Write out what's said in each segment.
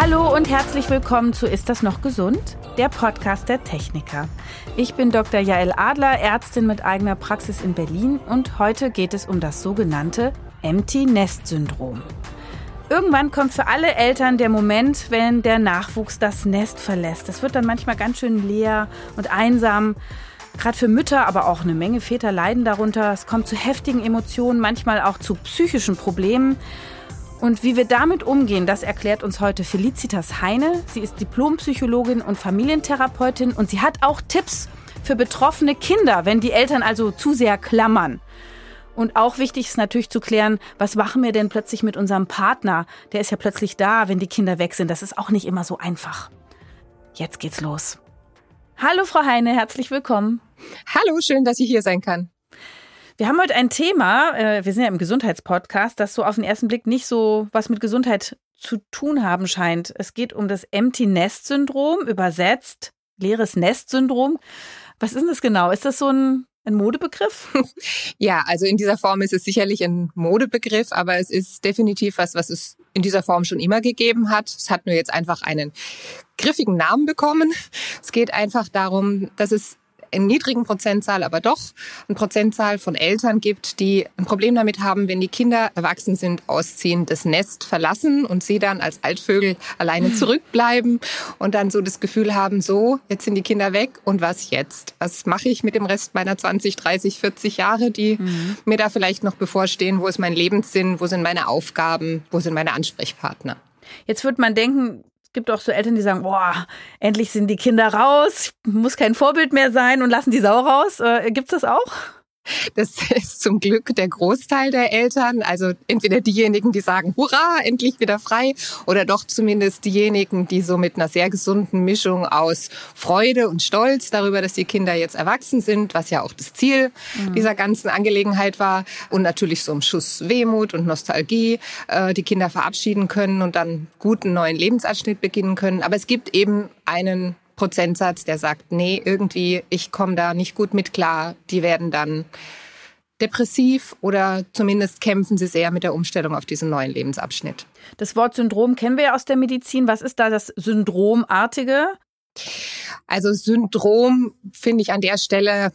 Hallo und herzlich willkommen zu Ist das noch gesund? Der Podcast der Techniker. Ich bin Dr. Jael Adler, Ärztin mit eigener Praxis in Berlin und heute geht es um das sogenannte Empty Nest Syndrom. Irgendwann kommt für alle Eltern der Moment, wenn der Nachwuchs das Nest verlässt. Das wird dann manchmal ganz schön leer und einsam. Gerade für Mütter, aber auch eine Menge Väter leiden darunter. Es kommt zu heftigen Emotionen, manchmal auch zu psychischen Problemen. Und wie wir damit umgehen, das erklärt uns heute Felicitas Heine. Sie ist Diplompsychologin und Familientherapeutin und sie hat auch Tipps für betroffene Kinder, wenn die Eltern also zu sehr klammern. Und auch wichtig ist natürlich zu klären, was machen wir denn plötzlich mit unserem Partner? Der ist ja plötzlich da, wenn die Kinder weg sind. Das ist auch nicht immer so einfach. Jetzt geht's los. Hallo, Frau Heine, herzlich willkommen. Hallo, schön, dass ich hier sein kann. Wir haben heute ein Thema, äh, wir sind ja im Gesundheitspodcast, das so auf den ersten Blick nicht so was mit Gesundheit zu tun haben scheint. Es geht um das Empty Nest Syndrom, übersetzt leeres Nest Syndrom. Was ist das genau? Ist das so ein ein Modebegriff? Ja, also in dieser Form ist es sicherlich ein Modebegriff, aber es ist definitiv was, was es in dieser Form schon immer gegeben hat. Es hat nur jetzt einfach einen griffigen Namen bekommen. Es geht einfach darum, dass es in niedrigen Prozentzahl, aber doch eine Prozentzahl von Eltern gibt, die ein Problem damit haben, wenn die Kinder erwachsen sind, ausziehen, das Nest verlassen und sie dann als Altvögel alleine zurückbleiben und dann so das Gefühl haben, so, jetzt sind die Kinder weg und was jetzt? Was mache ich mit dem Rest meiner 20, 30, 40 Jahre, die mhm. mir da vielleicht noch bevorstehen? Wo ist mein Lebenssinn? Wo sind meine Aufgaben? Wo sind meine Ansprechpartner? Jetzt wird man denken, gibt auch so Eltern, die sagen, boah, endlich sind die Kinder raus, muss kein Vorbild mehr sein und lassen die Sau raus. Äh, gibt's das auch? Das ist zum Glück der Großteil der Eltern. Also entweder diejenigen, die sagen, hurra, endlich wieder frei, oder doch zumindest diejenigen, die so mit einer sehr gesunden Mischung aus Freude und Stolz darüber, dass die Kinder jetzt erwachsen sind, was ja auch das Ziel mhm. dieser ganzen Angelegenheit war, und natürlich so ein Schuss Wehmut und Nostalgie, äh, die Kinder verabschieden können und dann guten neuen Lebensabschnitt beginnen können. Aber es gibt eben einen Prozentsatz, der sagt, nee, irgendwie, ich komme da nicht gut mit klar. Die werden dann depressiv oder zumindest kämpfen sie sehr mit der Umstellung auf diesen neuen Lebensabschnitt. Das Wort Syndrom kennen wir ja aus der Medizin. Was ist da das Syndromartige? Also Syndrom finde ich an der Stelle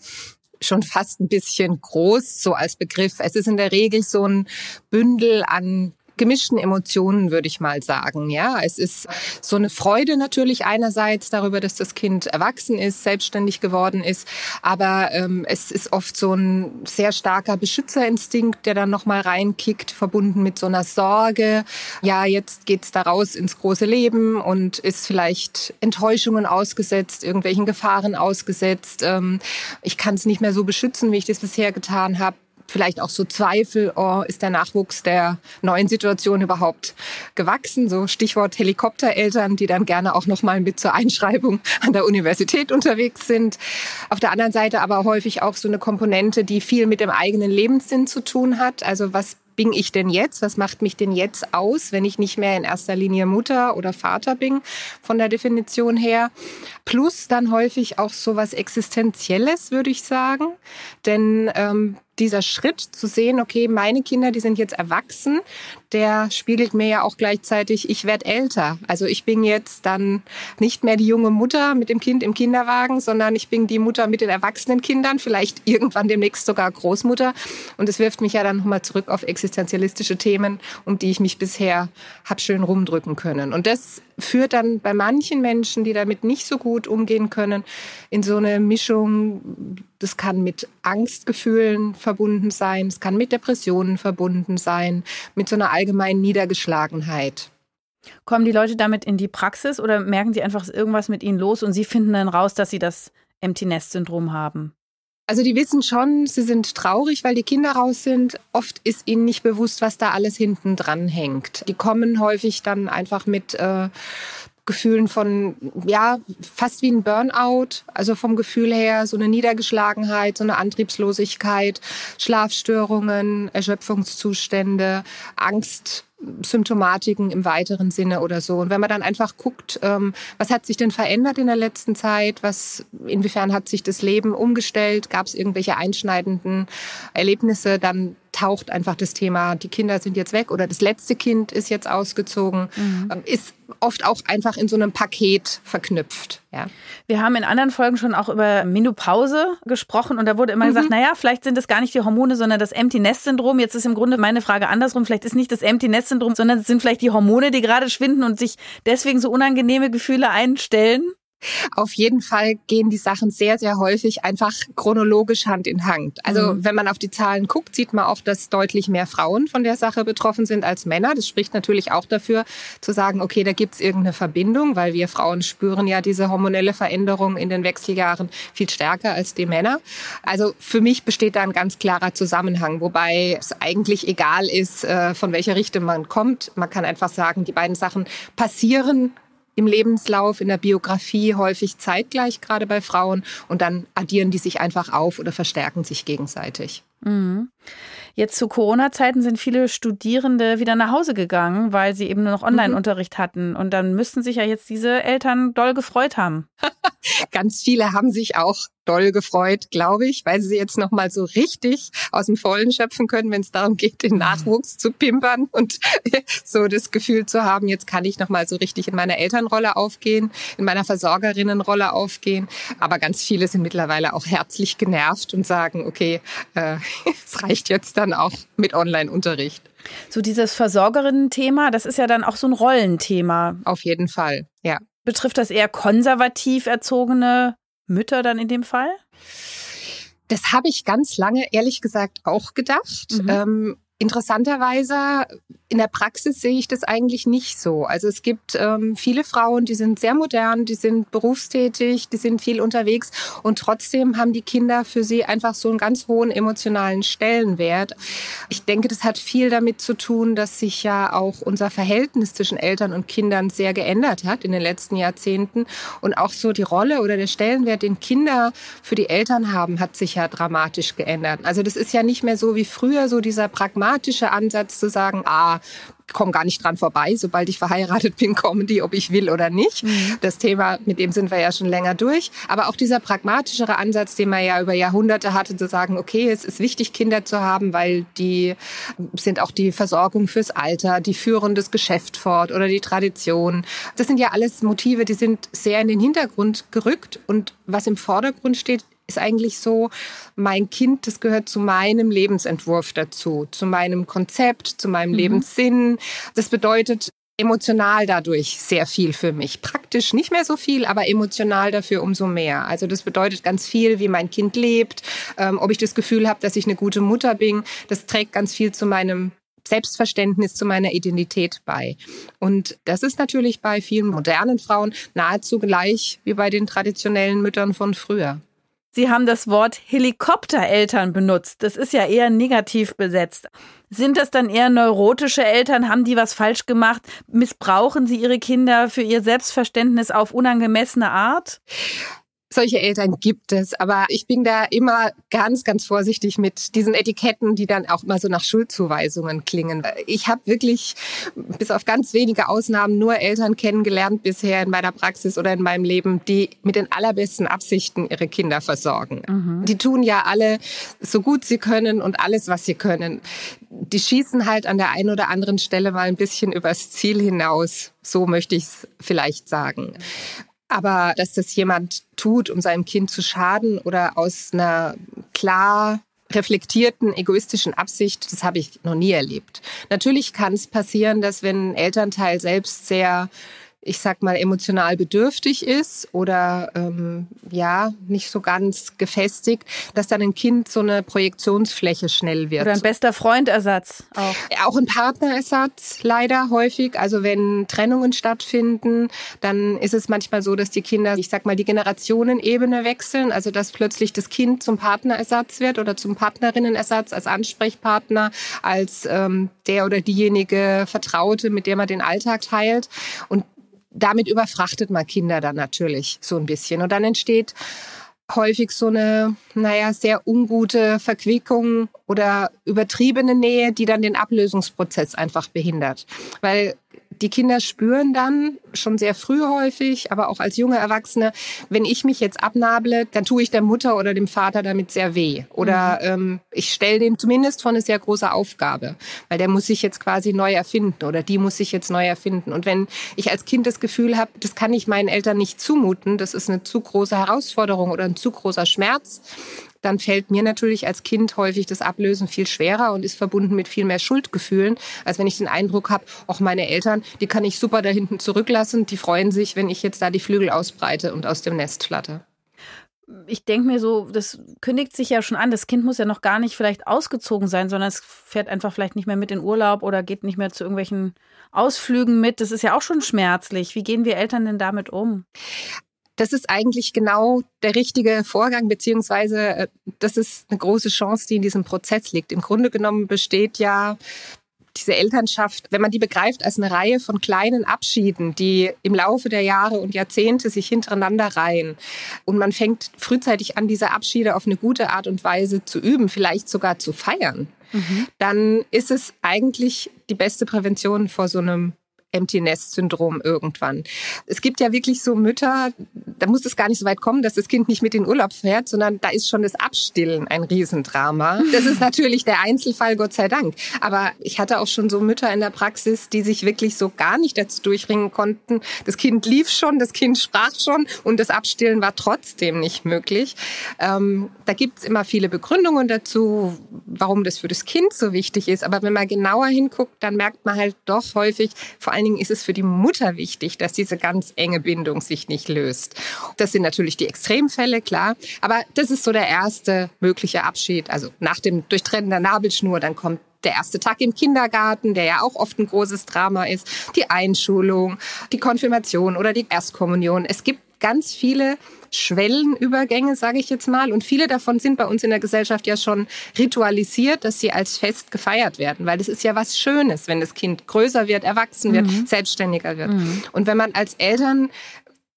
schon fast ein bisschen groß, so als Begriff. Es ist in der Regel so ein Bündel an gemischten Emotionen, würde ich mal sagen. Ja, es ist so eine Freude natürlich einerseits darüber, dass das Kind erwachsen ist, selbstständig geworden ist, aber ähm, es ist oft so ein sehr starker Beschützerinstinkt, der dann noch mal reinkickt, verbunden mit so einer Sorge. Ja, jetzt geht's da raus ins große Leben und ist vielleicht Enttäuschungen ausgesetzt, irgendwelchen Gefahren ausgesetzt. Ähm, ich kann es nicht mehr so beschützen, wie ich das bisher getan habe vielleicht auch so Zweifel, oh, ist der Nachwuchs der neuen Situation überhaupt gewachsen? So Stichwort Helikoptereltern, die dann gerne auch noch mal mit zur Einschreibung an der Universität unterwegs sind. Auf der anderen Seite aber häufig auch so eine Komponente, die viel mit dem eigenen Lebenssinn zu tun hat. Also was bin ich denn jetzt? Was macht mich denn jetzt aus, wenn ich nicht mehr in erster Linie Mutter oder Vater bin, von der Definition her? Plus dann häufig auch so was Existenzielles, würde ich sagen. Denn ähm, dieser Schritt zu sehen, okay, meine Kinder, die sind jetzt erwachsen, der spiegelt mir ja auch gleichzeitig, ich werde älter. Also ich bin jetzt dann nicht mehr die junge Mutter mit dem Kind im Kinderwagen, sondern ich bin die Mutter mit den erwachsenen Kindern, vielleicht irgendwann demnächst sogar Großmutter. Und es wirft mich ja dann nochmal zurück auf existenzialistische Themen, um die ich mich bisher hab schön rumdrücken können. Und das führt dann bei manchen Menschen, die damit nicht so gut umgehen können, in so eine Mischung, das kann mit Angstgefühlen verbunden sein, es kann mit Depressionen verbunden sein, mit so einer allgemeinen Niedergeschlagenheit. Kommen die Leute damit in die Praxis oder merken sie einfach irgendwas mit ihnen los und sie finden dann raus, dass sie das Empty Nest Syndrom haben? Also die wissen schon, sie sind traurig, weil die Kinder raus sind. Oft ist ihnen nicht bewusst, was da alles hinten dran hängt. Die kommen häufig dann einfach mit äh, Gefühlen von, ja, fast wie ein Burnout, also vom Gefühl her so eine Niedergeschlagenheit, so eine Antriebslosigkeit, Schlafstörungen, Erschöpfungszustände, Angst, Symptomatiken im weiteren Sinne oder so. Und wenn man dann einfach guckt, ähm, was hat sich denn verändert in der letzten Zeit? Was, inwiefern hat sich das Leben umgestellt? Gab es irgendwelche einschneidenden Erlebnisse? Dann taucht einfach das Thema, die Kinder sind jetzt weg oder das letzte Kind ist jetzt ausgezogen, mhm. Ähm, ist oft auch einfach in so einem Paket verknüpft. Ja. Wir haben in anderen Folgen schon auch über Menopause gesprochen und da wurde immer mhm. gesagt, naja, vielleicht sind es gar nicht die Hormone, sondern das Empty Nest Syndrom. Jetzt ist im Grunde meine Frage andersrum. Vielleicht ist nicht das Empty Nest Syndrom, sondern es sind vielleicht die Hormone, die gerade schwinden und sich deswegen so unangenehme Gefühle einstellen. Auf jeden Fall gehen die Sachen sehr, sehr häufig einfach chronologisch Hand in Hand. Also mhm. wenn man auf die Zahlen guckt, sieht man auch, dass deutlich mehr Frauen von der Sache betroffen sind als Männer. Das spricht natürlich auch dafür, zu sagen, okay, da gibt's irgendeine Verbindung, weil wir Frauen spüren ja diese hormonelle Veränderung in den Wechseljahren viel stärker als die Männer. Also für mich besteht da ein ganz klarer Zusammenhang, wobei es eigentlich egal ist, äh, von welcher Richtung man kommt. Man kann einfach sagen, die beiden Sachen passieren im Lebenslauf, in der Biografie häufig zeitgleich, gerade bei Frauen. Und dann addieren die sich einfach auf oder verstärken sich gegenseitig. Mhm. Jetzt zu Corona-Zeiten sind viele Studierende wieder nach Hause gegangen, weil sie eben nur noch Online-Unterricht hatten. Und dann müssten sich ja jetzt diese Eltern doll gefreut haben. Ganz viele haben sich auch doll gefreut, glaube ich, weil sie jetzt noch mal so richtig aus dem Vollen schöpfen können, wenn es darum geht, den Nachwuchs zu pimpern und so das Gefühl zu haben, jetzt kann ich noch mal so richtig in meiner Elternrolle aufgehen, in meiner Versorgerinnenrolle aufgehen. Aber ganz viele sind mittlerweile auch herzlich genervt und sagen, okay, äh, es reicht jetzt dann auch mit Online-Unterricht. So dieses Versorgerinnen-Thema, das ist ja dann auch so ein Rollenthema. Auf jeden Fall, ja. Betrifft das eher konservativ erzogene Mütter dann in dem Fall? Das habe ich ganz lange, ehrlich gesagt, auch gedacht. Mhm. Ähm, Interessanterweise in der Praxis sehe ich das eigentlich nicht so. Also es gibt ähm, viele Frauen, die sind sehr modern, die sind berufstätig, die sind viel unterwegs und trotzdem haben die Kinder für sie einfach so einen ganz hohen emotionalen Stellenwert. Ich denke, das hat viel damit zu tun, dass sich ja auch unser Verhältnis zwischen Eltern und Kindern sehr geändert hat in den letzten Jahrzehnten und auch so die Rolle oder der Stellenwert, den Kinder für die Eltern haben, hat sich ja dramatisch geändert. Also das ist ja nicht mehr so wie früher so dieser pragmatische Ansatz zu sagen, ah, komme gar nicht dran vorbei, sobald ich verheiratet bin, kommen die, ob ich will oder nicht. Mhm. Das Thema, mit dem sind wir ja schon länger durch. Aber auch dieser pragmatischere Ansatz, den man ja über Jahrhunderte hatte, zu sagen, okay, es ist wichtig, Kinder zu haben, weil die sind auch die Versorgung fürs Alter, die führen das Geschäft fort oder die Tradition. Das sind ja alles Motive, die sind sehr in den Hintergrund gerückt. Und was im Vordergrund steht, ist eigentlich so, mein Kind, das gehört zu meinem Lebensentwurf dazu, zu meinem Konzept, zu meinem mhm. Lebenssinn. Das bedeutet emotional dadurch sehr viel für mich. Praktisch nicht mehr so viel, aber emotional dafür umso mehr. Also das bedeutet ganz viel, wie mein Kind lebt, ähm, ob ich das Gefühl habe, dass ich eine gute Mutter bin. Das trägt ganz viel zu meinem Selbstverständnis zu meiner Identität bei. Und das ist natürlich bei vielen modernen Frauen nahezu gleich wie bei den traditionellen Müttern von früher. Sie haben das Wort Helikoptereltern benutzt. Das ist ja eher negativ besetzt. Sind das dann eher neurotische Eltern? Haben die was falsch gemacht? Missbrauchen sie ihre Kinder für ihr Selbstverständnis auf unangemessene Art? Solche Eltern gibt es, aber ich bin da immer ganz, ganz vorsichtig mit diesen Etiketten, die dann auch immer so nach Schuldzuweisungen klingen. Ich habe wirklich bis auf ganz wenige Ausnahmen nur Eltern kennengelernt bisher in meiner Praxis oder in meinem Leben, die mit den allerbesten Absichten ihre Kinder versorgen. Mhm. Die tun ja alle so gut sie können und alles, was sie können. Die schießen halt an der einen oder anderen Stelle mal ein bisschen übers Ziel hinaus. So möchte ich es vielleicht sagen. Aber dass das jemand tut, um seinem Kind zu schaden oder aus einer klar reflektierten, egoistischen Absicht, das habe ich noch nie erlebt. Natürlich kann es passieren, dass wenn ein Elternteil selbst sehr ich sag mal, emotional bedürftig ist oder ähm, ja, nicht so ganz gefestigt, dass dann ein Kind so eine Projektionsfläche schnell wird. Oder ein bester Freundersatz auch. Auch ein Partnerersatz, leider häufig. Also wenn Trennungen stattfinden, dann ist es manchmal so, dass die Kinder, ich sag mal, die Generationenebene wechseln. Also dass plötzlich das Kind zum Partnerersatz wird oder zum Partnerinnenersatz als Ansprechpartner, als ähm, der oder diejenige Vertraute, mit der man den Alltag teilt. Und damit überfrachtet man Kinder dann natürlich so ein bisschen. Und dann entsteht häufig so eine, naja, sehr ungute Verquickung oder übertriebene Nähe, die dann den Ablösungsprozess einfach behindert. Weil die Kinder spüren dann schon sehr früh häufig, aber auch als junge Erwachsene, wenn ich mich jetzt abnable, dann tue ich der Mutter oder dem Vater damit sehr weh. Oder mhm. ähm, ich stelle dem zumindest vor eine sehr große Aufgabe, weil der muss sich jetzt quasi neu erfinden oder die muss sich jetzt neu erfinden. Und wenn ich als Kind das Gefühl habe, das kann ich meinen Eltern nicht zumuten, das ist eine zu große Herausforderung oder ein zu großer Schmerz, dann fällt mir natürlich als Kind häufig das Ablösen viel schwerer und ist verbunden mit viel mehr Schuldgefühlen, als wenn ich den Eindruck habe, auch meine Eltern, die kann ich super da hinten zurücklassen, die freuen sich, wenn ich jetzt da die Flügel ausbreite und aus dem Nest flatter. Ich denke mir so, das kündigt sich ja schon an. Das Kind muss ja noch gar nicht vielleicht ausgezogen sein, sondern es fährt einfach vielleicht nicht mehr mit in Urlaub oder geht nicht mehr zu irgendwelchen Ausflügen mit. Das ist ja auch schon schmerzlich. Wie gehen wir Eltern denn damit um? Das ist eigentlich genau der richtige Vorgang, beziehungsweise äh, das ist eine große Chance, die in diesem Prozess liegt. Im Grunde genommen besteht ja diese Elternschaft, wenn man die begreift als eine Reihe von kleinen Abschieden, die im Laufe der Jahre und Jahrzehnte sich hintereinander reihen und man fängt frühzeitig an, diese Abschiede auf eine gute Art und Weise zu üben, vielleicht sogar zu feiern, mhm. dann ist es eigentlich die beste Prävention vor so einem Empty Nest Syndrom irgendwann. Es gibt ja wirklich so Mütter, da muss es gar nicht so weit kommen, dass das Kind nicht mit in Urlaub fährt, sondern da ist schon das Abstillen ein Riesendrama. Das ist natürlich der Einzelfall, Gott sei Dank. Aber ich hatte auch schon so Mütter in der Praxis, die sich wirklich so gar nicht dazu durchringen konnten. Das Kind lief schon, das Kind sprach schon und das Abstillen war trotzdem nicht möglich. Ähm, da gibt's immer viele Begründungen dazu, warum das für das Kind so wichtig ist. Aber wenn man genauer hinguckt, dann merkt man halt doch häufig, vor allem allen Dingen ist es für die Mutter wichtig, dass diese ganz enge Bindung sich nicht löst. Das sind natürlich die Extremfälle, klar. Aber das ist so der erste mögliche Abschied. Also nach dem Durchtrennen der Nabelschnur, dann kommt der erste Tag im Kindergarten, der ja auch oft ein großes Drama ist, die Einschulung, die Konfirmation oder die Erstkommunion. Es gibt ganz viele Schwellenübergänge, sage ich jetzt mal. Und viele davon sind bei uns in der Gesellschaft ja schon ritualisiert, dass sie als Fest gefeiert werden, weil es ist ja was Schönes, wenn das Kind größer wird, erwachsen wird, mhm. selbstständiger wird. Mhm. Und wenn man als Eltern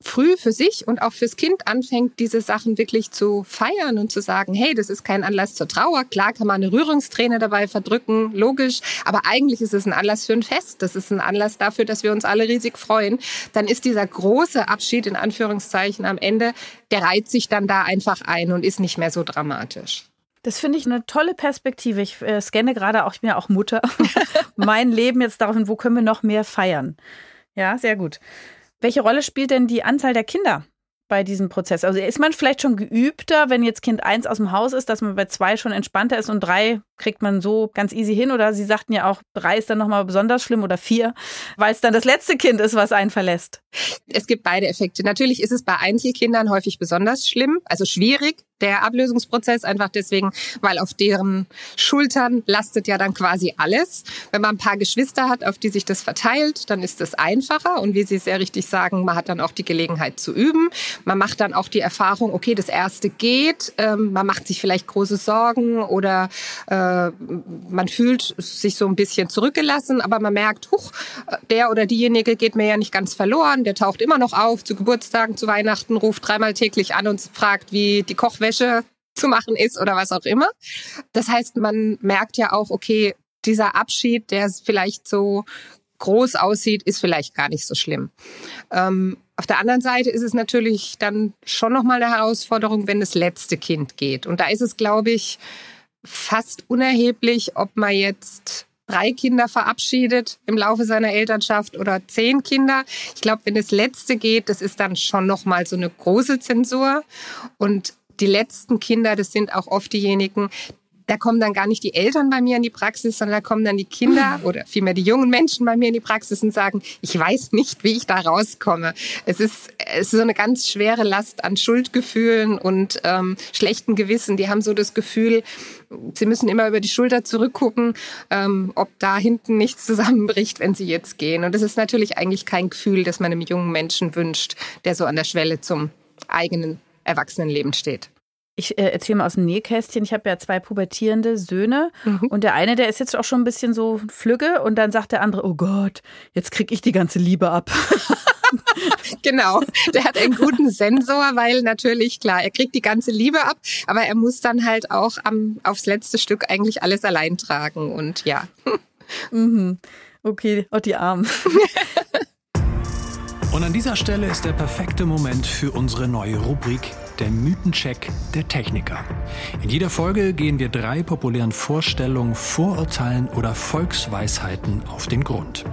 früh für sich und auch fürs Kind anfängt, diese Sachen wirklich zu feiern und zu sagen, hey, das ist kein Anlass zur Trauer. Klar kann man eine Rührungsträne dabei verdrücken, logisch. Aber eigentlich ist es ein Anlass für ein Fest. Das ist ein Anlass dafür, dass wir uns alle riesig freuen. Dann ist dieser große Abschied in Anführungszeichen am Ende, der reiht sich dann da einfach ein und ist nicht mehr so dramatisch. Das finde ich eine tolle Perspektive. Ich äh, scanne gerade auch, ich bin ja auch Mutter, mein Leben jetzt darauf, wo können wir noch mehr feiern. Ja, sehr gut. Welche Rolle spielt denn die Anzahl der Kinder bei diesem Prozess? Also ist man vielleicht schon geübter, wenn jetzt Kind eins aus dem Haus ist, dass man bei zwei schon entspannter ist und drei kriegt man so ganz easy hin? Oder Sie sagten ja auch, drei ist dann nochmal besonders schlimm oder vier, weil es dann das letzte Kind ist, was einen verlässt. Es gibt beide Effekte. Natürlich ist es bei Einzelkindern häufig besonders schlimm, also schwierig, der Ablösungsprozess, einfach deswegen, weil auf deren Schultern lastet ja dann quasi alles. Wenn man ein paar Geschwister hat, auf die sich das verteilt, dann ist es einfacher. Und wie Sie sehr richtig sagen, man hat dann auch die Gelegenheit zu üben. Man macht dann auch die Erfahrung, okay, das erste geht. Ähm, man macht sich vielleicht große Sorgen oder äh, man fühlt sich so ein bisschen zurückgelassen, aber man merkt, huch, der oder diejenige geht mir ja nicht ganz verloren. Der taucht immer noch auf zu Geburtstagen, zu Weihnachten, ruft dreimal täglich an und fragt, wie die Kochwäsche Wäsche zu machen ist oder was auch immer. Das heißt, man merkt ja auch, okay, dieser Abschied, der vielleicht so groß aussieht, ist vielleicht gar nicht so schlimm. Ähm, auf der anderen Seite ist es natürlich dann schon nochmal eine Herausforderung, wenn das letzte Kind geht. Und da ist es, glaube ich, fast unerheblich, ob man jetzt drei Kinder verabschiedet im Laufe seiner Elternschaft oder zehn Kinder. Ich glaube, wenn das letzte geht, das ist dann schon nochmal so eine große Zensur. Und die letzten Kinder, das sind auch oft diejenigen, da kommen dann gar nicht die Eltern bei mir in die Praxis, sondern da kommen dann die Kinder oder vielmehr die jungen Menschen bei mir in die Praxis und sagen, ich weiß nicht, wie ich da rauskomme. Es ist, es ist so eine ganz schwere Last an Schuldgefühlen und ähm, schlechten Gewissen. Die haben so das Gefühl, sie müssen immer über die Schulter zurückgucken, ähm, ob da hinten nichts zusammenbricht, wenn sie jetzt gehen. Und das ist natürlich eigentlich kein Gefühl, das man einem jungen Menschen wünscht, der so an der Schwelle zum eigenen Erwachsenenleben steht. Ich äh, erzähle mal aus dem Nähkästchen. Ich habe ja zwei pubertierende Söhne mhm. und der eine, der ist jetzt auch schon ein bisschen so flügge und dann sagt der andere, oh Gott, jetzt krieg ich die ganze Liebe ab. genau, der hat einen guten Sensor, weil natürlich, klar, er kriegt die ganze Liebe ab, aber er muss dann halt auch am, aufs letzte Stück eigentlich alles allein tragen und ja. Mhm. Okay, oh die Armen. Und an dieser Stelle ist der perfekte Moment für unsere neue Rubrik, der Mythencheck der Techniker. In jeder Folge gehen wir drei populären Vorstellungen, Vorurteilen oder Volksweisheiten auf den Grund.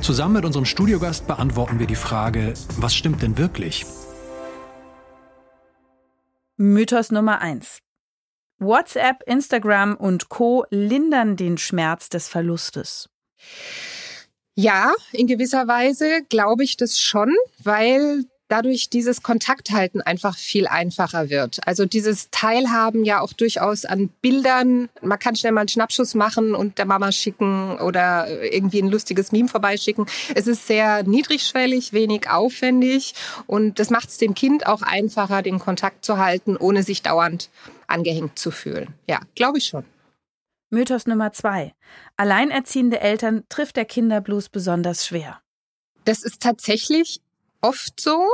Zusammen mit unserem Studiogast beantworten wir die Frage, was stimmt denn wirklich? Mythos Nummer 1. WhatsApp, Instagram und Co lindern den Schmerz des Verlustes. Ja, in gewisser Weise glaube ich das schon, weil dadurch dieses Kontakthalten einfach viel einfacher wird. Also dieses Teilhaben ja auch durchaus an Bildern. Man kann schnell mal einen Schnappschuss machen und der Mama schicken oder irgendwie ein lustiges Meme vorbeischicken. Es ist sehr niedrigschwellig, wenig aufwendig und das macht es dem Kind auch einfacher, den Kontakt zu halten, ohne sich dauernd angehängt zu fühlen. Ja, glaube ich schon. Mythos Nummer zwei. Alleinerziehende Eltern trifft der Kinderblues besonders schwer. Das ist tatsächlich oft so.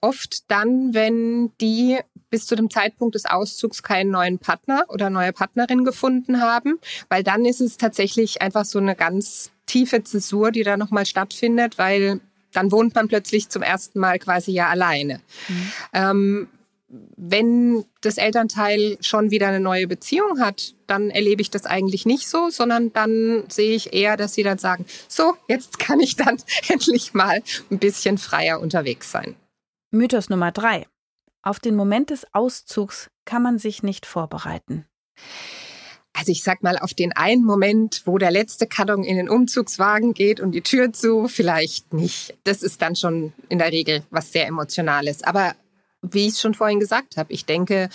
Oft dann, wenn die bis zu dem Zeitpunkt des Auszugs keinen neuen Partner oder neue Partnerin gefunden haben, weil dann ist es tatsächlich einfach so eine ganz tiefe Zäsur, die da nochmal stattfindet, weil dann wohnt man plötzlich zum ersten Mal quasi ja alleine. Mhm. Ähm, wenn das Elternteil schon wieder eine neue Beziehung hat, dann erlebe ich das eigentlich nicht so, sondern dann sehe ich eher, dass sie dann sagen, so, jetzt kann ich dann endlich mal ein bisschen freier unterwegs sein. Mythos Nummer drei. Auf den Moment des Auszugs kann man sich nicht vorbereiten. Also ich sag mal, auf den einen Moment, wo der letzte Karton in den Umzugswagen geht und die Tür zu, vielleicht nicht. Das ist dann schon in der Regel was sehr Emotionales. Aber wie ich es schon vorhin gesagt habe, ich denke,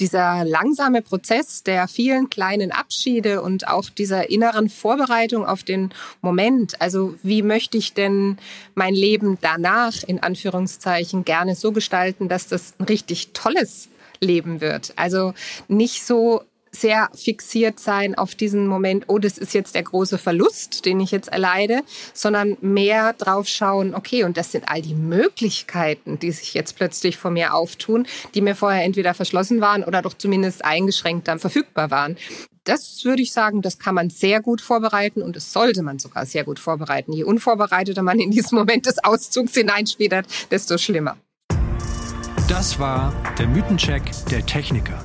dieser langsame Prozess der vielen kleinen Abschiede und auch dieser inneren Vorbereitung auf den Moment, also wie möchte ich denn mein Leben danach in Anführungszeichen gerne so gestalten, dass das ein richtig tolles Leben wird. Also nicht so sehr fixiert sein auf diesen Moment, oh, das ist jetzt der große Verlust, den ich jetzt erleide, sondern mehr drauf schauen, okay, und das sind all die Möglichkeiten, die sich jetzt plötzlich vor mir auftun, die mir vorher entweder verschlossen waren oder doch zumindest eingeschränkt dann verfügbar waren. Das würde ich sagen, das kann man sehr gut vorbereiten und das sollte man sogar sehr gut vorbereiten. Je unvorbereiteter man in diesen Moment des Auszugs hineinschlittert, desto schlimmer. Das war der Mythencheck der Techniker.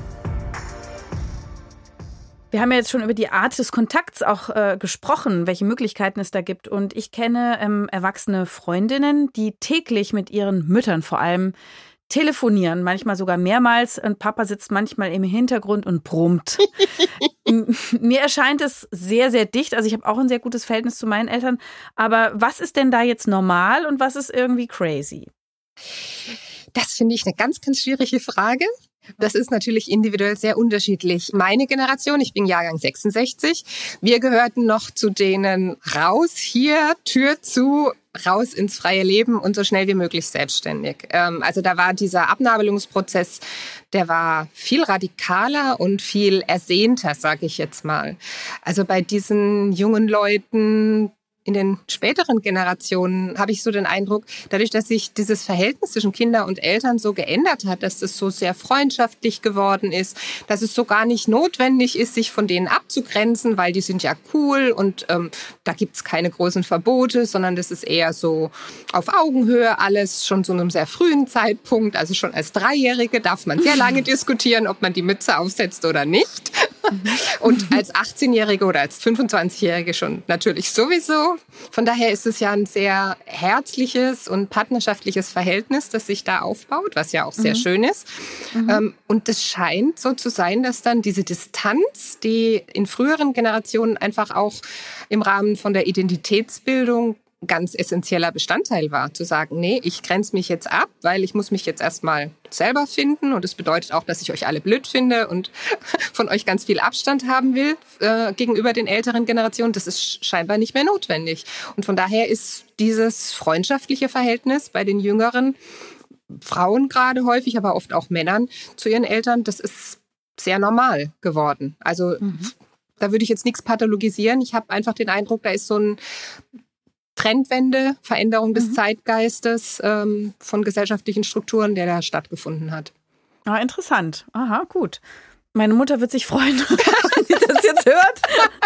Wir haben ja jetzt schon über die Art des Kontakts auch äh, gesprochen, welche Möglichkeiten es da gibt. Und ich kenne ähm, erwachsene Freundinnen, die täglich mit ihren Müttern vor allem telefonieren, manchmal sogar mehrmals. Und Papa sitzt manchmal im Hintergrund und brummt. Mir erscheint es sehr, sehr dicht. Also ich habe auch ein sehr gutes Verhältnis zu meinen Eltern. Aber was ist denn da jetzt normal und was ist irgendwie crazy? Das finde ich eine ganz, ganz schwierige Frage. Das ist natürlich individuell sehr unterschiedlich. Meine Generation, ich bin Jahrgang 66, wir gehörten noch zu denen raus hier, Tür zu, raus ins freie Leben und so schnell wie möglich selbstständig. Ähm, also da war dieser Abnabelungsprozess, der war viel radikaler und viel ersehnter, sage ich jetzt mal. Also bei diesen jungen Leuten, in den späteren Generationen habe ich so den Eindruck, dadurch, dass sich dieses Verhältnis zwischen Kinder und Eltern so geändert hat, dass es so sehr freundschaftlich geworden ist, dass es so gar nicht notwendig ist, sich von denen abzugrenzen, weil die sind ja cool und ähm, da gibt's keine großen Verbote, sondern das ist eher so auf Augenhöhe alles, schon zu einem sehr frühen Zeitpunkt. Also schon als Dreijährige darf man sehr lange diskutieren, ob man die Mütze aufsetzt oder nicht. Und als 18-Jährige oder als 25-Jährige schon natürlich sowieso. Von daher ist es ja ein sehr herzliches und partnerschaftliches Verhältnis, das sich da aufbaut, was ja auch sehr mhm. schön ist. Mhm. Ähm, und es scheint so zu sein, dass dann diese Distanz, die in früheren Generationen einfach auch im Rahmen von der Identitätsbildung ganz essentieller Bestandteil war, zu sagen, nee, ich grenze mich jetzt ab, weil ich muss mich jetzt erstmal selber finden und es bedeutet auch, dass ich euch alle blöd finde und von euch ganz viel Abstand haben will äh, gegenüber den älteren Generationen. Das ist scheinbar nicht mehr notwendig. Und von daher ist dieses freundschaftliche Verhältnis bei den jüngeren Frauen gerade häufig, aber oft auch Männern zu ihren Eltern, das ist sehr normal geworden. Also mhm. da würde ich jetzt nichts pathologisieren. Ich habe einfach den Eindruck, da ist so ein Trendwende, Veränderung des mhm. Zeitgeistes ähm, von gesellschaftlichen Strukturen, der da stattgefunden hat. Ah, interessant. Aha, gut. Meine Mutter wird sich freuen, wenn sie das jetzt hört.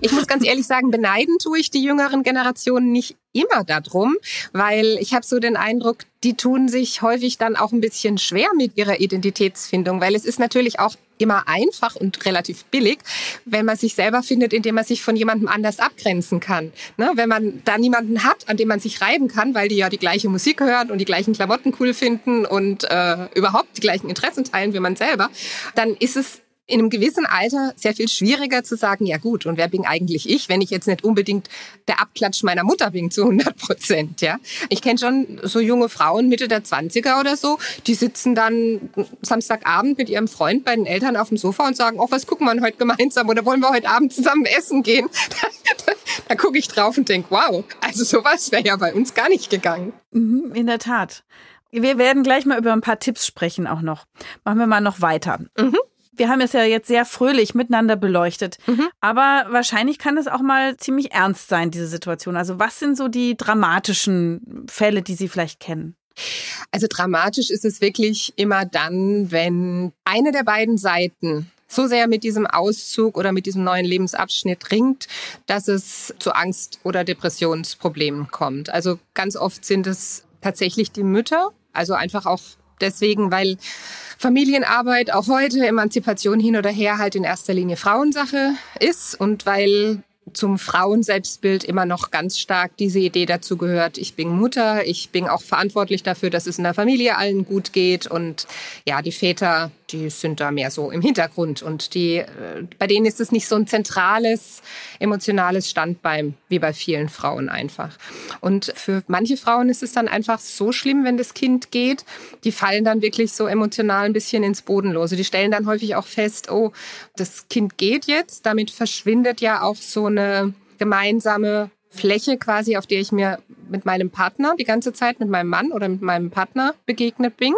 Ich muss ganz ehrlich sagen, beneiden tue ich die jüngeren Generationen nicht immer darum, weil ich habe so den Eindruck, die tun sich häufig dann auch ein bisschen schwer mit ihrer Identitätsfindung, weil es ist natürlich auch immer einfach und relativ billig, wenn man sich selber findet, indem man sich von jemandem anders abgrenzen kann. Ne? Wenn man da niemanden hat, an dem man sich reiben kann, weil die ja die gleiche Musik hören und die gleichen Klamotten cool finden und äh, überhaupt die gleichen Interessen teilen wie man selber, dann ist es in einem gewissen Alter sehr viel schwieriger zu sagen, ja gut, und wer bin eigentlich ich, wenn ich jetzt nicht unbedingt der Abklatsch meiner Mutter bin zu 100 Prozent, ja. Ich kenne schon so junge Frauen Mitte der 20er oder so, die sitzen dann Samstagabend mit ihrem Freund bei den Eltern auf dem Sofa und sagen, oh, was gucken wir heute gemeinsam oder wollen wir heute Abend zusammen essen gehen? da, da, da gucke ich drauf und denke, wow, also sowas wäre ja bei uns gar nicht gegangen. Mhm, in der Tat. Wir werden gleich mal über ein paar Tipps sprechen auch noch. Machen wir mal noch weiter. Mhm wir haben es ja jetzt sehr fröhlich miteinander beleuchtet. Mhm. Aber wahrscheinlich kann es auch mal ziemlich ernst sein, diese Situation. Also was sind so die dramatischen Fälle, die Sie vielleicht kennen? Also dramatisch ist es wirklich immer dann, wenn eine der beiden Seiten so sehr mit diesem Auszug oder mit diesem neuen Lebensabschnitt ringt, dass es zu Angst- oder Depressionsproblemen kommt. Also ganz oft sind es tatsächlich die Mütter, also einfach auch deswegen, weil Familienarbeit auch heute, Emanzipation hin oder her, halt in erster Linie Frauensache ist und weil zum Frauenselbstbild immer noch ganz stark diese Idee dazu gehört, ich bin Mutter, ich bin auch verantwortlich dafür, dass es in der Familie allen gut geht und ja, die Väter die sind da mehr so im Hintergrund und die, äh, bei denen ist es nicht so ein zentrales emotionales Standbein wie bei vielen Frauen einfach. Und für manche Frauen ist es dann einfach so schlimm, wenn das Kind geht, die fallen dann wirklich so emotional ein bisschen ins Bodenlose. Die stellen dann häufig auch fest, oh, das Kind geht jetzt, damit verschwindet ja auch so eine gemeinsame Fläche quasi, auf der ich mir mit meinem Partner die ganze Zeit, mit meinem Mann oder mit meinem Partner begegnet bin.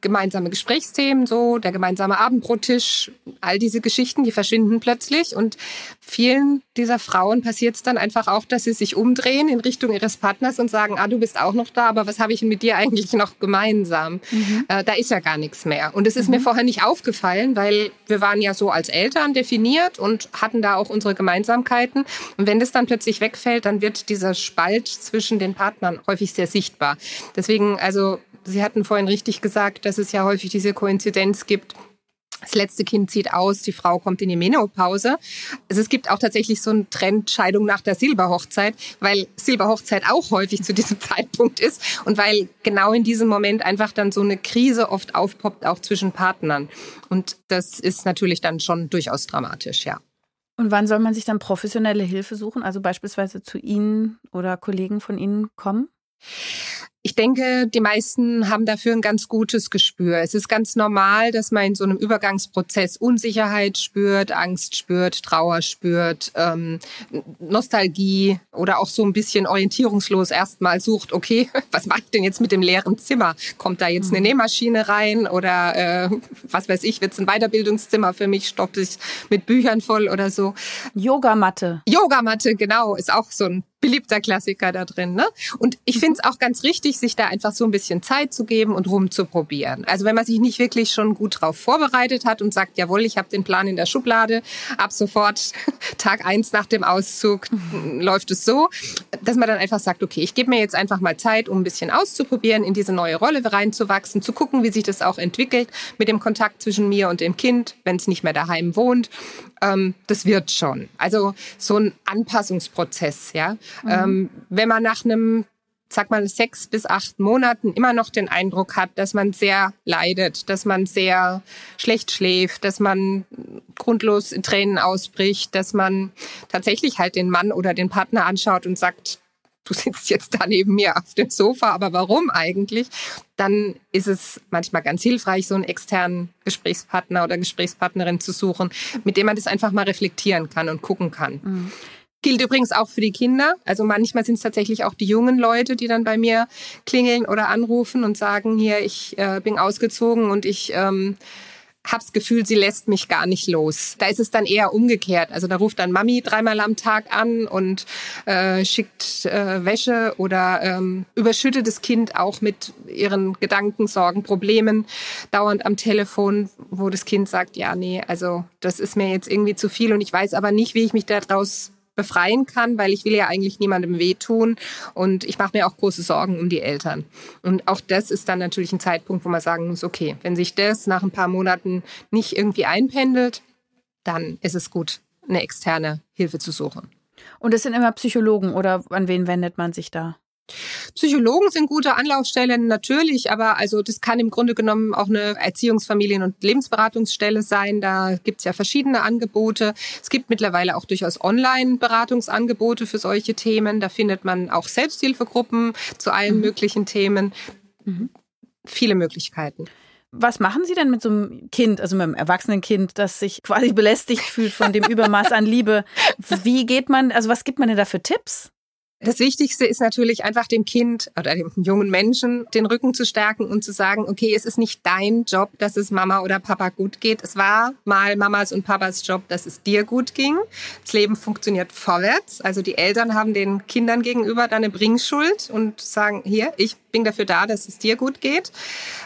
Gemeinsame Gesprächsthemen, so der gemeinsame Abendbrottisch, all diese Geschichten, die verschwinden plötzlich. Und vielen dieser Frauen passiert es dann einfach auch, dass sie sich umdrehen in Richtung ihres Partners und sagen, ah, du bist auch noch da, aber was habe ich mit dir eigentlich noch gemeinsam? Mhm. Äh, da ist ja gar nichts mehr. Und es ist mhm. mir vorher nicht aufgefallen, weil wir waren ja so als Eltern definiert und hatten da auch unsere Gemeinsamkeiten. Und wenn das dann plötzlich wegfällt, dann wird dieser Spalt zwischen den Partnern häufig sehr sichtbar. Deswegen, also Sie hatten vorhin richtig gesagt, dass es ja häufig diese Koinzidenz gibt, das letzte Kind zieht aus, die Frau kommt in die Menopause. Also es gibt auch tatsächlich so einen Trend Scheidung nach der Silberhochzeit, weil Silberhochzeit auch häufig zu diesem Zeitpunkt ist und weil genau in diesem Moment einfach dann so eine Krise oft aufpoppt, auch zwischen Partnern. Und das ist natürlich dann schon durchaus dramatisch, ja. Und wann soll man sich dann professionelle Hilfe suchen? Also beispielsweise zu Ihnen oder Kollegen von Ihnen kommen? Ich denke, die meisten haben dafür ein ganz gutes Gespür. Es ist ganz normal, dass man in so einem Übergangsprozess Unsicherheit spürt, Angst spürt, Trauer spürt, ähm, Nostalgie oder auch so ein bisschen orientierungslos erstmal sucht, okay, was mache ich denn jetzt mit dem leeren Zimmer? Kommt da jetzt eine mhm. Nähmaschine rein oder äh, was weiß ich, wird es ein Weiterbildungszimmer für mich, stoppt sich mit Büchern voll oder so. Yogamatte. Yogamatte, genau, ist auch so ein beliebter Klassiker da drin. Ne? Und ich finde es auch ganz richtig, sich da einfach so ein bisschen Zeit zu geben und rumzuprobieren. Also wenn man sich nicht wirklich schon gut drauf vorbereitet hat und sagt, jawohl, ich habe den Plan in der Schublade, ab sofort Tag eins nach dem Auszug läuft es so, dass man dann einfach sagt, okay, ich gebe mir jetzt einfach mal Zeit, um ein bisschen auszuprobieren, in diese neue Rolle reinzuwachsen, zu gucken, wie sich das auch entwickelt mit dem Kontakt zwischen mir und dem Kind, wenn es nicht mehr daheim wohnt ähm, das wird schon. Also so ein Anpassungsprozess, ja. Mhm. Ähm, wenn man nach einem sag mal, sechs bis acht Monaten immer noch den Eindruck hat, dass man sehr leidet, dass man sehr schlecht schläft, dass man grundlos in Tränen ausbricht, dass man tatsächlich halt den Mann oder den Partner anschaut und sagt, du sitzt jetzt da neben mir auf dem Sofa, aber warum eigentlich? Dann ist es manchmal ganz hilfreich, so einen externen Gesprächspartner oder Gesprächspartnerin zu suchen, mit dem man das einfach mal reflektieren kann und gucken kann. Mhm. Gilt übrigens auch für die Kinder. Also manchmal sind es tatsächlich auch die jungen Leute, die dann bei mir klingeln oder anrufen und sagen, hier, ich äh, bin ausgezogen und ich ähm, hab's Gefühl, sie lässt mich gar nicht los. Da ist es dann eher umgekehrt. Also da ruft dann Mami dreimal am Tag an und äh, schickt äh, Wäsche oder ähm, überschüttet das Kind auch mit ihren Gedanken, Sorgen, Problemen dauernd am Telefon, wo das Kind sagt, ja, nee, also das ist mir jetzt irgendwie zu viel und ich weiß aber nicht, wie ich mich daraus befreien kann, weil ich will ja eigentlich niemandem wehtun und ich mache mir auch große Sorgen um die Eltern. Und auch das ist dann natürlich ein Zeitpunkt, wo man sagen muss, okay, wenn sich das nach ein paar Monaten nicht irgendwie einpendelt, dann ist es gut, eine externe Hilfe zu suchen. Und es sind immer Psychologen oder an wen wendet man sich da? Psychologen sind gute Anlaufstellen natürlich, aber also das kann im Grunde genommen auch eine Erziehungsfamilien- und Lebensberatungsstelle sein. Da gibt's ja verschiedene Angebote. Es gibt mittlerweile auch durchaus Online-Beratungsangebote für solche Themen. Da findet man auch Selbsthilfegruppen zu allen mhm. möglichen Themen. Mhm. Viele Möglichkeiten. Was machen Sie denn mit so einem Kind, also mit einem erwachsenen Kind, das sich quasi belästigt fühlt von dem Übermaß an Liebe? Wie geht man, also was gibt man denn da für Tipps? Das Wichtigste ist natürlich einfach dem Kind oder dem jungen Menschen den Rücken zu stärken und zu sagen, okay, es ist nicht dein Job, dass es Mama oder Papa gut geht. Es war mal Mamas und Papas Job, dass es dir gut ging. Das Leben funktioniert vorwärts. Also die Eltern haben den Kindern gegenüber dann eine Bringschuld und sagen, hier, ich bin dafür da, dass es dir gut geht.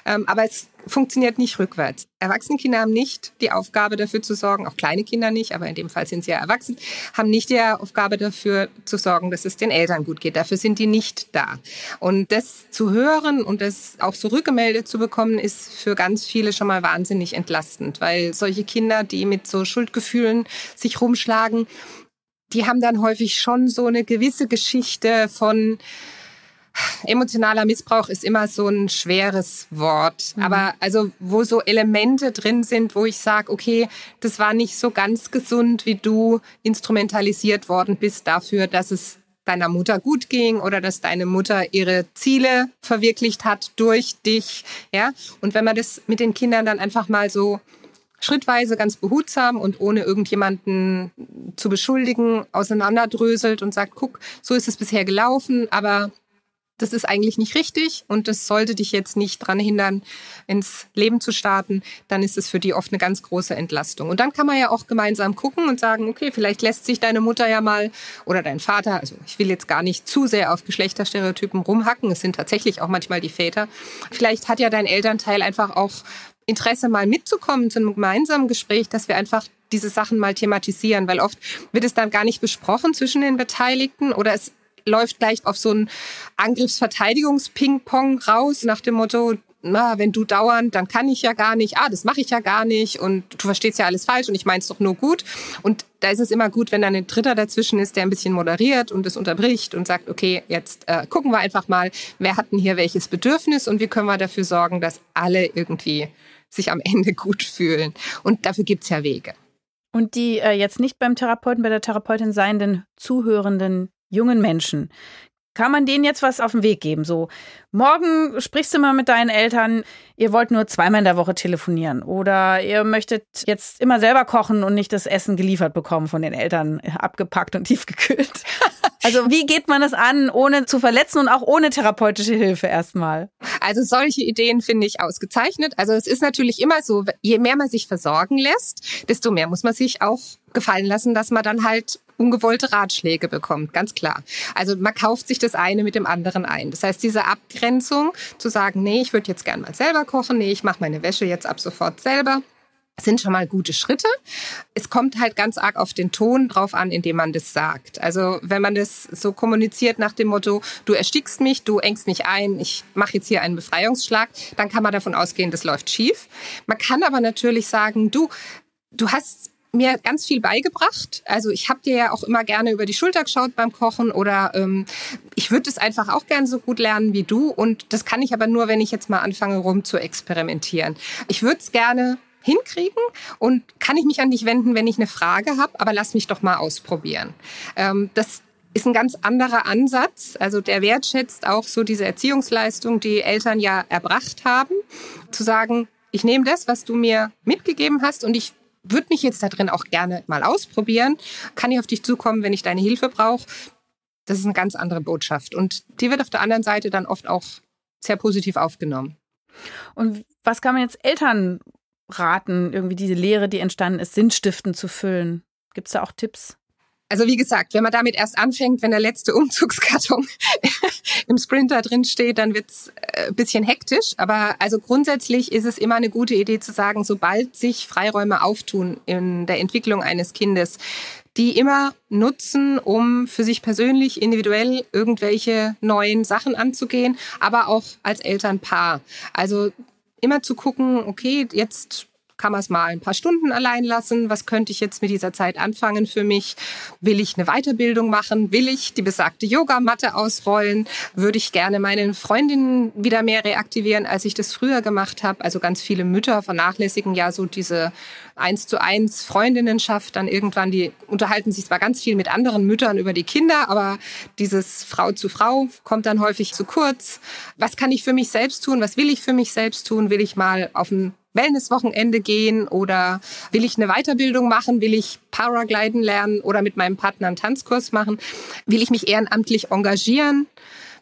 Ähm, aber es funktioniert nicht rückwärts. Erwachsene Kinder haben nicht die Aufgabe dafür zu sorgen, auch kleine Kinder nicht, aber in dem Fall sind sie ja erwachsen, haben nicht die Aufgabe dafür zu sorgen, dass es den Eltern gut geht. Dafür sind die nicht da. Und das zu hören und das auch so rückgemeldet zu bekommen, ist für ganz viele schon mal wahnsinnig entlastend, weil solche Kinder, die mit so Schuldgefühlen sich rumschlagen, die haben dann häufig schon so eine gewisse Geschichte von Emotionaler Missbrauch ist immer so ein schweres Wort. Mhm. Aber also, wo so Elemente drin sind, wo ich sage, okay, das war nicht so ganz gesund, wie du instrumentalisiert worden bist dafür, dass es deiner Mutter gut ging oder dass deine Mutter ihre Ziele verwirklicht hat durch dich, ja. Und wenn man das mit den Kindern dann einfach mal so schrittweise ganz behutsam und ohne irgendjemanden zu beschuldigen auseinanderdröselt und sagt, guck, so ist es bisher gelaufen, aber das ist eigentlich nicht richtig und das sollte dich jetzt nicht dran hindern, ins Leben zu starten, dann ist es für die oft eine ganz große Entlastung. Und dann kann man ja auch gemeinsam gucken und sagen, okay, vielleicht lässt sich deine Mutter ja mal oder dein Vater, also ich will jetzt gar nicht zu sehr auf Geschlechterstereotypen rumhacken, es sind tatsächlich auch manchmal die Väter. Vielleicht hat ja dein Elternteil einfach auch Interesse mal mitzukommen zu einem gemeinsamen Gespräch, dass wir einfach diese Sachen mal thematisieren, weil oft wird es dann gar nicht besprochen zwischen den Beteiligten oder es läuft gleich auf so ein Angriffs-Verteidigungs-Ping-Pong raus nach dem Motto, na, wenn du dauernd, dann kann ich ja gar nicht, ah, das mache ich ja gar nicht und du verstehst ja alles falsch und ich meine es doch nur gut. Und da ist es immer gut, wenn dann ein Dritter dazwischen ist, der ein bisschen moderiert und es unterbricht und sagt, okay, jetzt äh, gucken wir einfach mal, wer hat denn hier welches Bedürfnis und wie können wir dafür sorgen, dass alle irgendwie sich am Ende gut fühlen. Und dafür gibt's ja Wege. Und die äh, jetzt nicht beim Therapeuten, bei der Therapeutin seienden Zuhörenden jungen Menschen. Kann man denen jetzt was auf den Weg geben? So, morgen sprichst du mal mit deinen Eltern, ihr wollt nur zweimal in der Woche telefonieren oder ihr möchtet jetzt immer selber kochen und nicht das Essen geliefert bekommen von den Eltern, abgepackt und tiefgekühlt. Also wie geht man das an, ohne zu verletzen und auch ohne therapeutische Hilfe erstmal? Also solche Ideen finde ich ausgezeichnet. Also es ist natürlich immer so, je mehr man sich versorgen lässt, desto mehr muss man sich auch gefallen lassen, dass man dann halt ungewollte Ratschläge bekommt, ganz klar. Also man kauft sich das eine mit dem anderen ein. Das heißt, diese Abgrenzung zu sagen, nee, ich würde jetzt gern mal selber kochen, nee, ich mache meine Wäsche jetzt ab sofort selber, sind schon mal gute Schritte. Es kommt halt ganz arg auf den Ton drauf an, in dem man das sagt. Also wenn man das so kommuniziert nach dem Motto, du erstickst mich, du engst mich ein, ich mache jetzt hier einen Befreiungsschlag, dann kann man davon ausgehen, das läuft schief. Man kann aber natürlich sagen, du, du hast mir ganz viel beigebracht. Also ich habe dir ja auch immer gerne über die Schulter geschaut beim Kochen oder ähm, ich würde es einfach auch gerne so gut lernen wie du. Und das kann ich aber nur, wenn ich jetzt mal anfange rum zu experimentieren. Ich würde es gerne hinkriegen und kann ich mich an dich wenden, wenn ich eine Frage habe, aber lass mich doch mal ausprobieren. Ähm, das ist ein ganz anderer Ansatz. Also der wertschätzt auch so diese Erziehungsleistung, die Eltern ja erbracht haben, zu sagen, ich nehme das, was du mir mitgegeben hast und ich würde mich jetzt da drin auch gerne mal ausprobieren. Kann ich auf dich zukommen, wenn ich deine Hilfe brauche? Das ist eine ganz andere Botschaft. Und die wird auf der anderen Seite dann oft auch sehr positiv aufgenommen. Und was kann man jetzt Eltern raten, irgendwie diese Lehre, die entstanden ist, sinnstiftend zu füllen? Gibt es da auch Tipps? Also wie gesagt, wenn man damit erst anfängt, wenn der letzte Umzugskarton im Sprinter drin steht, dann äh, ein bisschen hektisch. Aber also grundsätzlich ist es immer eine gute Idee zu sagen, sobald sich Freiräume auftun in der Entwicklung eines Kindes, die immer nutzen, um für sich persönlich, individuell irgendwelche neuen Sachen anzugehen, aber auch als Elternpaar. Also immer zu gucken, okay, jetzt kann man es mal ein paar Stunden allein lassen? Was könnte ich jetzt mit dieser Zeit anfangen für mich? Will ich eine Weiterbildung machen? Will ich die besagte Yogamatte ausrollen? Würde ich gerne meine Freundinnen wieder mehr reaktivieren, als ich das früher gemacht habe? Also ganz viele Mütter vernachlässigen ja so diese eins zu eins Freundinnenschaft dann irgendwann, die unterhalten sich zwar ganz viel mit anderen Müttern über die Kinder, aber dieses Frau zu Frau kommt dann häufig zu kurz. Was kann ich für mich selbst tun? Was will ich für mich selbst tun? Will ich mal auf ein Wellnesswochenende gehen oder will ich eine Weiterbildung machen, will ich Paragliden lernen oder mit meinem Partner einen Tanzkurs machen, will ich mich ehrenamtlich engagieren.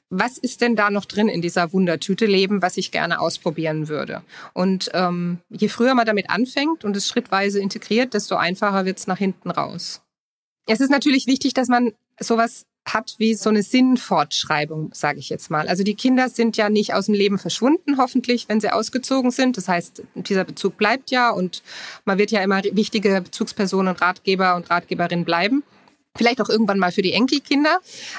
Was ist denn da noch drin in dieser Wundertüte Leben, was ich gerne ausprobieren würde? Und ähm, je früher man damit anfängt und es schrittweise integriert, desto einfacher wird es nach hinten raus. Es ist natürlich wichtig, dass man sowas hat wie so eine Sinnfortschreibung, sage ich jetzt mal. Also die Kinder sind ja nicht aus dem Leben verschwunden, hoffentlich, wenn sie ausgezogen sind. Das heißt, dieser Bezug bleibt ja und man wird ja immer wichtige Bezugspersonen und Ratgeber und Ratgeberin bleiben. Vielleicht auch irgendwann mal für die Enkelkinder.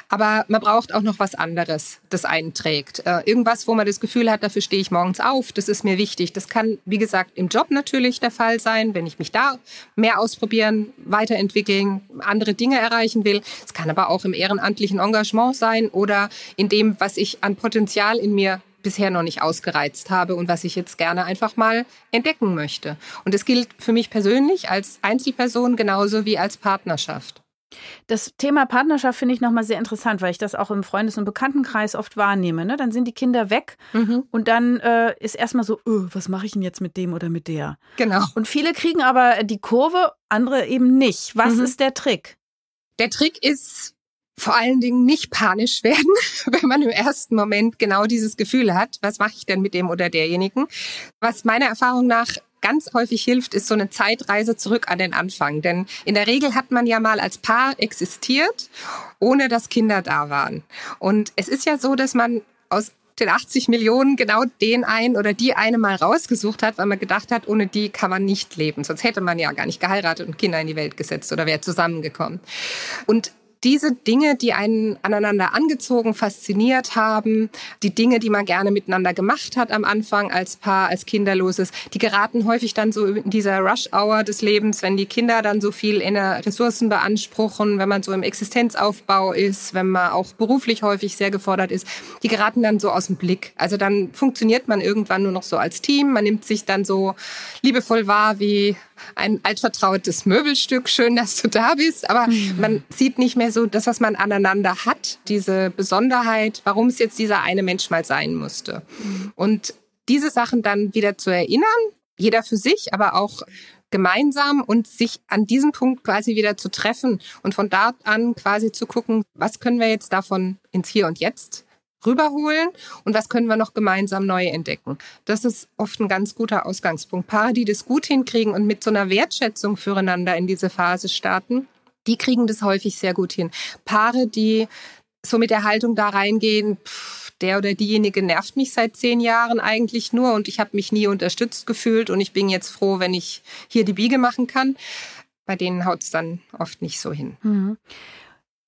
Aber man braucht auch noch was anderes, das einen trägt. Äh, irgendwas, wo man das Gefühl hat, dafür stehe ich morgens auf, das ist mir wichtig. Das kann, wie gesagt, im Job natürlich der Fall sein, wenn ich mich da mehr ausprobieren, weiterentwickeln, andere Dinge erreichen will. Es kann aber auch im ehrenamtlichen Engagement sein oder in dem, was ich an Potenzial in mir bisher noch nicht ausgereizt habe und was ich jetzt gerne einfach mal entdecken möchte. Und es gilt für mich persönlich als Einzelperson genauso wie als Partnerschaft. Das Thema Partnerschaft finde ich nochmal sehr interessant, weil ich das auch im Freundes- und Bekanntenkreis oft wahrnehme. Ne? Dann sind die Kinder weg mhm. und dann äh, ist erstmal so, öh, was mache ich denn jetzt mit dem oder mit der? Genau. Und viele kriegen aber die Kurve, andere eben nicht. Was mhm. ist der Trick? Der Trick ist vor allen Dingen nicht panisch werden, wenn man im ersten Moment genau dieses Gefühl hat, was mache ich denn mit dem oder derjenigen. Was meiner Erfahrung nach ganz häufig hilft, ist so eine Zeitreise zurück an den Anfang. Denn in der Regel hat man ja mal als Paar existiert, ohne dass Kinder da waren. Und es ist ja so, dass man aus den 80 Millionen genau den einen oder die eine mal rausgesucht hat, weil man gedacht hat, ohne die kann man nicht leben. Sonst hätte man ja gar nicht geheiratet und Kinder in die Welt gesetzt oder wäre zusammengekommen. Und diese Dinge, die einen aneinander angezogen, fasziniert haben, die Dinge, die man gerne miteinander gemacht hat am Anfang als Paar, als Kinderloses, die geraten häufig dann so in dieser Rush-Hour des Lebens, wenn die Kinder dann so viel in Ressourcen beanspruchen, wenn man so im Existenzaufbau ist, wenn man auch beruflich häufig sehr gefordert ist, die geraten dann so aus dem Blick. Also dann funktioniert man irgendwann nur noch so als Team, man nimmt sich dann so liebevoll wahr wie ein altvertrautes Möbelstück. Schön, dass du da bist. Aber mhm. man sieht nicht mehr so das, was man aneinander hat, diese Besonderheit, warum es jetzt dieser eine Mensch mal sein musste. Mhm. Und diese Sachen dann wieder zu erinnern, jeder für sich, aber auch gemeinsam und sich an diesem Punkt quasi wieder zu treffen und von dort an quasi zu gucken, was können wir jetzt davon ins Hier und Jetzt rüberholen und was können wir noch gemeinsam neu entdecken. Das ist oft ein ganz guter Ausgangspunkt. Paare, die das gut hinkriegen und mit so einer Wertschätzung füreinander in diese Phase starten, die kriegen das häufig sehr gut hin. Paare, die so mit der Haltung da reingehen, pff, der oder diejenige nervt mich seit zehn Jahren eigentlich nur und ich habe mich nie unterstützt gefühlt und ich bin jetzt froh, wenn ich hier die Biege machen kann. Bei denen haut es dann oft nicht so hin. Mhm.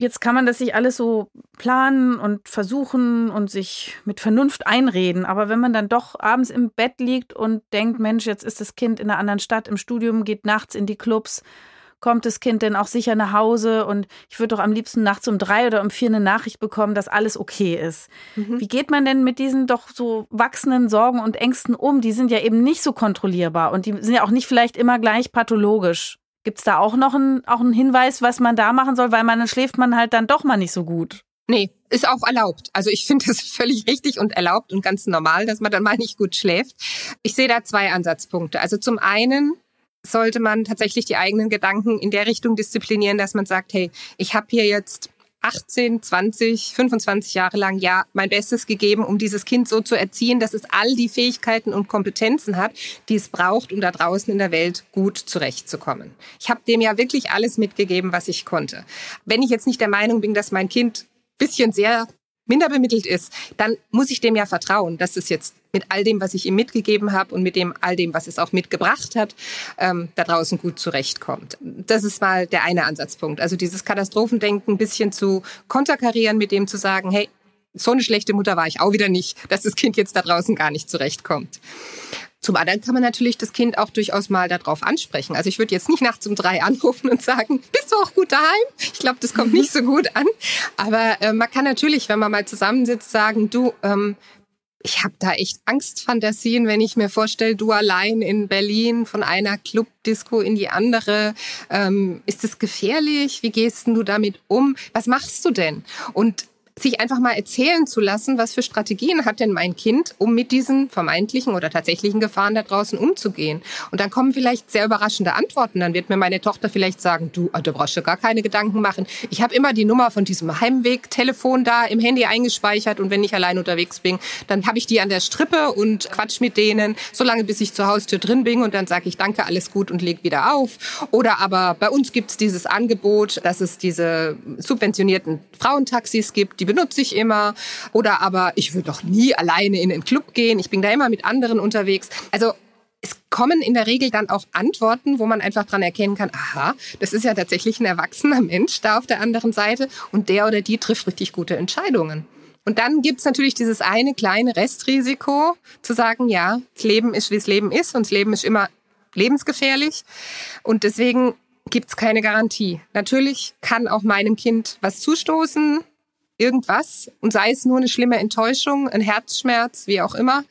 Jetzt kann man das sich alles so planen und versuchen und sich mit Vernunft einreden. Aber wenn man dann doch abends im Bett liegt und denkt, Mensch, jetzt ist das Kind in einer anderen Stadt im Studium, geht nachts in die Clubs, kommt das Kind denn auch sicher nach Hause und ich würde doch am liebsten nachts um drei oder um vier eine Nachricht bekommen, dass alles okay ist. Mhm. Wie geht man denn mit diesen doch so wachsenden Sorgen und Ängsten um? Die sind ja eben nicht so kontrollierbar und die sind ja auch nicht vielleicht immer gleich pathologisch. Gibt es da auch noch einen, auch einen Hinweis, was man da machen soll? Weil man dann schläft man halt dann doch mal nicht so gut. Nee, ist auch erlaubt. Also ich finde es völlig richtig und erlaubt und ganz normal, dass man dann mal nicht gut schläft. Ich sehe da zwei Ansatzpunkte. Also zum einen sollte man tatsächlich die eigenen Gedanken in der Richtung disziplinieren, dass man sagt, hey, ich habe hier jetzt 18, 20, 25 Jahre lang ja mein Bestes gegeben, um dieses Kind so zu erziehen, dass es all die Fähigkeiten und Kompetenzen hat, die es braucht, um da draußen in der Welt gut zurechtzukommen. Ich habe dem ja wirklich alles mitgegeben, was ich konnte. Wenn ich jetzt nicht der Meinung bin, dass mein Kind bisschen sehr minder bemittelt ist, dann muss ich dem ja vertrauen, dass es jetzt mit all dem, was ich ihm mitgegeben habe und mit dem all dem, was es auch mitgebracht hat, ähm, da draußen gut zurechtkommt. Das ist mal der eine Ansatzpunkt. Also dieses Katastrophendenken ein bisschen zu konterkarieren, mit dem zu sagen, hey, so eine schlechte Mutter war ich auch wieder nicht, dass das Kind jetzt da draußen gar nicht zurechtkommt. Zum anderen kann man natürlich das Kind auch durchaus mal darauf ansprechen. Also ich würde jetzt nicht nachts um drei anrufen und sagen, bist du auch gut daheim? Ich glaube, das kommt nicht so gut an. Aber äh, man kann natürlich, wenn man mal zusammensitzt, sagen, du, ähm, ich habe da echt Angstfantasien, wenn ich mir vorstelle, du allein in Berlin von einer Clubdisco in die andere. Ähm, ist es gefährlich? Wie gehst du damit um? Was machst du denn? Und sich einfach mal erzählen zu lassen, was für Strategien hat denn mein Kind, um mit diesen vermeintlichen oder tatsächlichen Gefahren da draußen umzugehen. Und dann kommen vielleicht sehr überraschende Antworten. Dann wird mir meine Tochter vielleicht sagen, du, ah, du brauchst dir gar keine Gedanken machen. Ich habe immer die Nummer von diesem Heimweg-Telefon da im Handy eingespeichert und wenn ich allein unterwegs bin, dann habe ich die an der Strippe und quatsch mit denen, solange bis ich zur Haustür drin bin und dann sage ich Danke, alles gut und leg wieder auf. Oder aber bei uns gibt's dieses Angebot, dass es diese subventionierten Frauentaxis gibt, die benutze ich immer. Oder aber ich würde doch nie alleine in den Club gehen. Ich bin da immer mit anderen unterwegs. Also es kommen in der Regel dann auch Antworten, wo man einfach dran erkennen kann, aha, das ist ja tatsächlich ein erwachsener Mensch da auf der anderen Seite und der oder die trifft richtig gute Entscheidungen. Und dann gibt's natürlich dieses eine kleine Restrisiko, zu sagen, ja, das Leben ist, wie das Leben ist und das Leben ist immer lebensgefährlich. Und deswegen gibt's keine Garantie. Natürlich kann auch meinem Kind was zustoßen, irgendwas und sei es nur eine schlimme Enttäuschung, ein Herzschmerz, wie auch immer.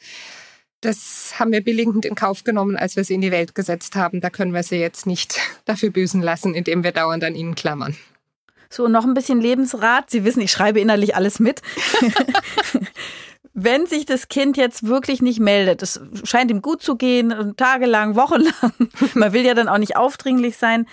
Das haben wir billigend in Kauf genommen, als wir sie in die Welt gesetzt haben. Da können wir sie jetzt nicht dafür büßen lassen, indem wir dauernd an ihnen klammern. So, noch ein bisschen Lebensrat. Sie wissen, ich schreibe innerlich alles mit. Wenn sich das Kind jetzt wirklich nicht meldet, es scheint ihm gut zu gehen, tagelang, wochenlang, man will ja dann auch nicht aufdringlich sein,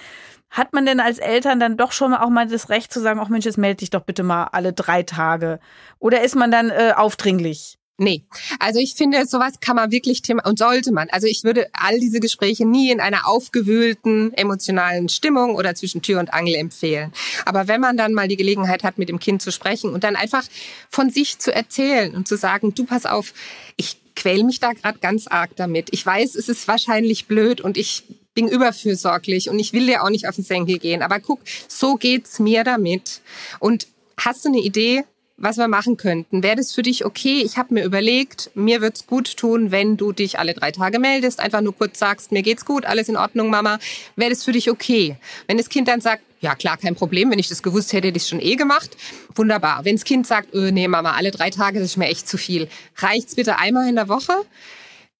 hat man denn als Eltern dann doch schon auch mal das Recht zu sagen, ach Mensch, jetzt melde dich doch bitte mal alle drei Tage? Oder ist man dann äh, aufdringlich? Nee, also ich finde, sowas kann man wirklich thema und sollte man. Also ich würde all diese Gespräche nie in einer aufgewühlten emotionalen Stimmung oder zwischen Tür und Angel empfehlen. Aber wenn man dann mal die Gelegenheit hat, mit dem Kind zu sprechen und dann einfach von sich zu erzählen und zu sagen, du pass auf, ich quäl mich da gerade ganz arg damit. Ich weiß, es ist wahrscheinlich blöd und ich bin überfürsorglich und ich will dir auch nicht auf den Senkel gehen. Aber guck, so geht's mir damit. Und hast du eine Idee, was wir machen könnten? Wäre das für dich okay? Ich habe mir überlegt, mir wird's gut tun, wenn du dich alle drei Tage meldest, einfach nur kurz sagst, mir geht's gut, alles in Ordnung, Mama. Wäre das für dich okay? Wenn das Kind dann sagt, ja klar, kein Problem, wenn ich das gewusst hätte, hätte ich schon eh gemacht. Wunderbar. Wenn das Kind sagt, öh, nee, Mama, alle drei Tage, das ist mir echt zu viel. Reicht's bitte einmal in der Woche?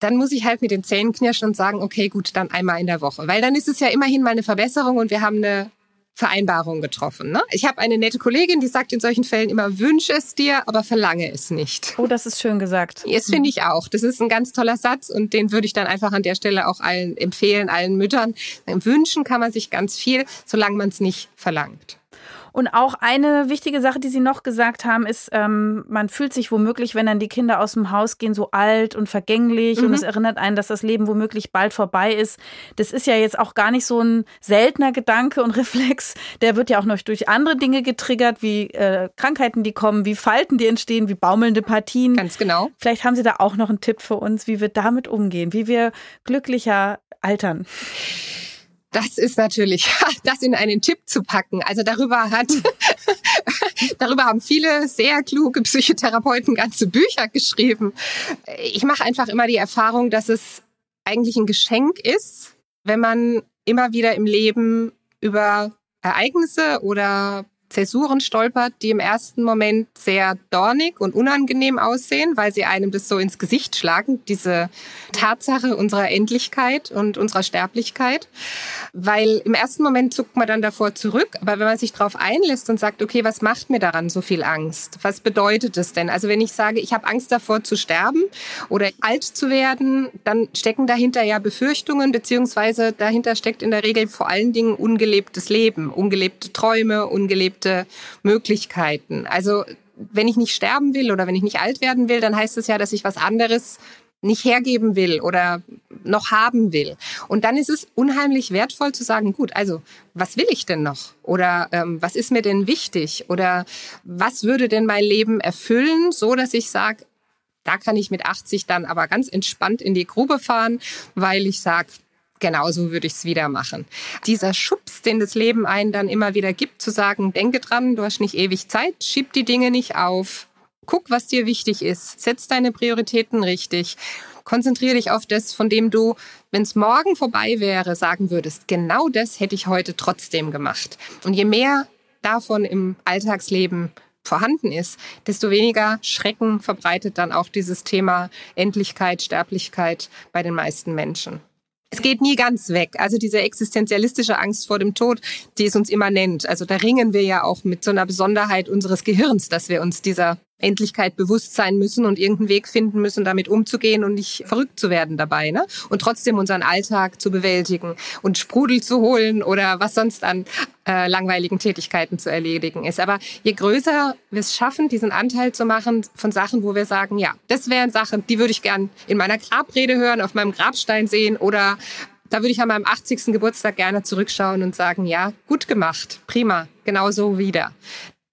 Dann muss ich halt mit den Zähnen knirschen und sagen, okay, gut, dann einmal in der Woche. Weil dann ist es ja immerhin mal eine Verbesserung und wir haben eine Vereinbarung getroffen. Ne? Ich habe eine nette Kollegin, die sagt in solchen Fällen immer, wünsche es dir, aber verlange es nicht. Oh, das ist schön gesagt. Das finde ich auch. Das ist ein ganz toller Satz und den würde ich dann einfach an der Stelle auch allen empfehlen, allen Müttern. Wünschen kann man sich ganz viel, solange man es nicht verlangt. Und auch eine wichtige Sache, die Sie noch gesagt haben, ist, ähm, man fühlt sich womöglich, wenn dann die Kinder aus dem Haus gehen, so alt und vergänglich. Mhm. Und es erinnert einen, dass das Leben womöglich bald vorbei ist. Das ist ja jetzt auch gar nicht so ein seltener Gedanke und Reflex. Der wird ja auch noch durch andere Dinge getriggert, wie äh, Krankheiten, die kommen, wie Falten, die entstehen, wie baumelnde Partien. Ganz genau. Vielleicht haben Sie da auch noch einen Tipp für uns, wie wir damit umgehen, wie wir glücklicher altern. Das ist natürlich, das in einen Tipp zu packen. Also darüber hat, darüber haben viele sehr kluge Psychotherapeuten ganze Bücher geschrieben. Ich mache einfach immer die Erfahrung, dass es eigentlich ein Geschenk ist, wenn man immer wieder im Leben über Ereignisse oder Zäsuren stolpert, die im ersten Moment sehr dornig und unangenehm aussehen, weil sie einem das so ins Gesicht schlagen, diese Tatsache unserer Endlichkeit und unserer Sterblichkeit. Weil im ersten Moment zuckt man dann davor zurück, aber wenn man sich darauf einlässt und sagt, okay, was macht mir daran so viel Angst? Was bedeutet es denn? Also wenn ich sage, ich habe Angst davor zu sterben oder alt zu werden, dann stecken dahinter ja Befürchtungen, beziehungsweise dahinter steckt in der Regel vor allen Dingen ungelebtes Leben, ungelebte Träume, ungelebte bestimmte Möglichkeiten. Also wenn ich nicht sterben will oder wenn ich nicht alt werden will, dann heißt es ja, dass ich was anderes nicht hergeben will oder noch haben will. Und dann ist es unheimlich wertvoll zu sagen, gut, also was will ich denn noch? Oder ähm, was ist mir denn wichtig? Oder was würde denn mein Leben erfüllen, so dass ich sage, da kann ich mit 80 dann aber ganz entspannt in die Grube fahren, weil ich sage, genauso würde ich es wieder machen. Dieser Schubs, den das Leben einen dann immer wieder gibt, zu sagen, denke dran, du hast nicht ewig Zeit, schieb die Dinge nicht auf, guck, was dir wichtig ist, setz deine Prioritäten richtig, konzentriere dich auf das, von dem du, wenn es morgen vorbei wäre, sagen würdest, genau das hätte ich heute trotzdem gemacht. Und je mehr davon im Alltagsleben vorhanden ist, desto weniger Schrecken verbreitet dann auch dieses Thema Endlichkeit, Sterblichkeit bei den meisten Menschen. Es geht nie ganz weg. Also diese existenzialistische Angst vor dem Tod, die ist uns immanent. Also da ringen wir ja auch mit so einer Besonderheit unseres Gehirns, dass wir uns dieser Endlichkeit bewusst sein müssen und irgendeinen Weg finden müssen, damit umzugehen und nicht verrückt zu werden dabei. Ne? Und trotzdem unseren Alltag zu bewältigen und Sprudel zu holen oder was sonst an äh, langweiligen Tätigkeiten zu erledigen ist. Aber je größer wir es schaffen, diesen Anteil zu machen von Sachen, wo wir sagen, ja, das wären Sachen, die würde ich gern in meiner Grabrede hören, auf meinem Grabstein sehen oder da würde ich an meinem 80. Geburtstag gerne zurückschauen und sagen, ja, gut gemacht, prima, genau so wieder.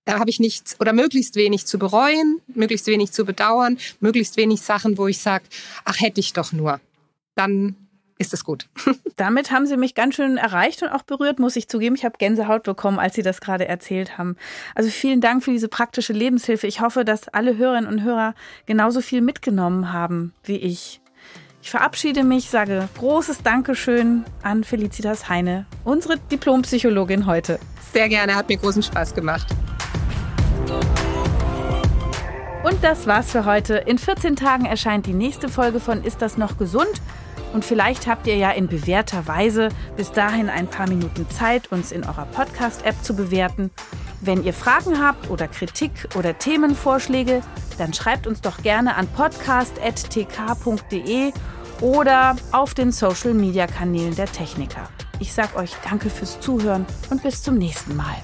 Da habe ich nichts oder möglichst wenig zu bereuen, möglichst wenig zu bedauern, möglichst wenig Sachen, wo ich sage, ach hätte ich doch nur. Dann ist es gut. Damit haben Sie mich ganz schön erreicht und auch berührt, muss ich zugeben. Ich habe Gänsehaut bekommen, als Sie das gerade erzählt haben. Also vielen Dank für diese praktische Lebenshilfe. Ich hoffe, dass alle Hörerinnen und Hörer genauso viel mitgenommen haben wie ich. Ich verabschiede mich, sage großes Dankeschön an Felicitas Heine, unsere Diplompsychologin heute. Sehr gerne, hat mir großen Spaß gemacht. Und das war's für heute. In 14 Tagen erscheint die nächste Folge von Ist das noch gesund? Und vielleicht habt ihr ja in bewährter Weise bis dahin ein paar Minuten Zeit, uns in eurer Podcast-App zu bewerten. Wenn ihr Fragen habt oder Kritik oder Themenvorschläge, dann schreibt uns doch gerne an podcast.tk.de oder auf den Social-Media-Kanälen der Techniker. Ich sage euch danke fürs Zuhören und bis zum nächsten Mal.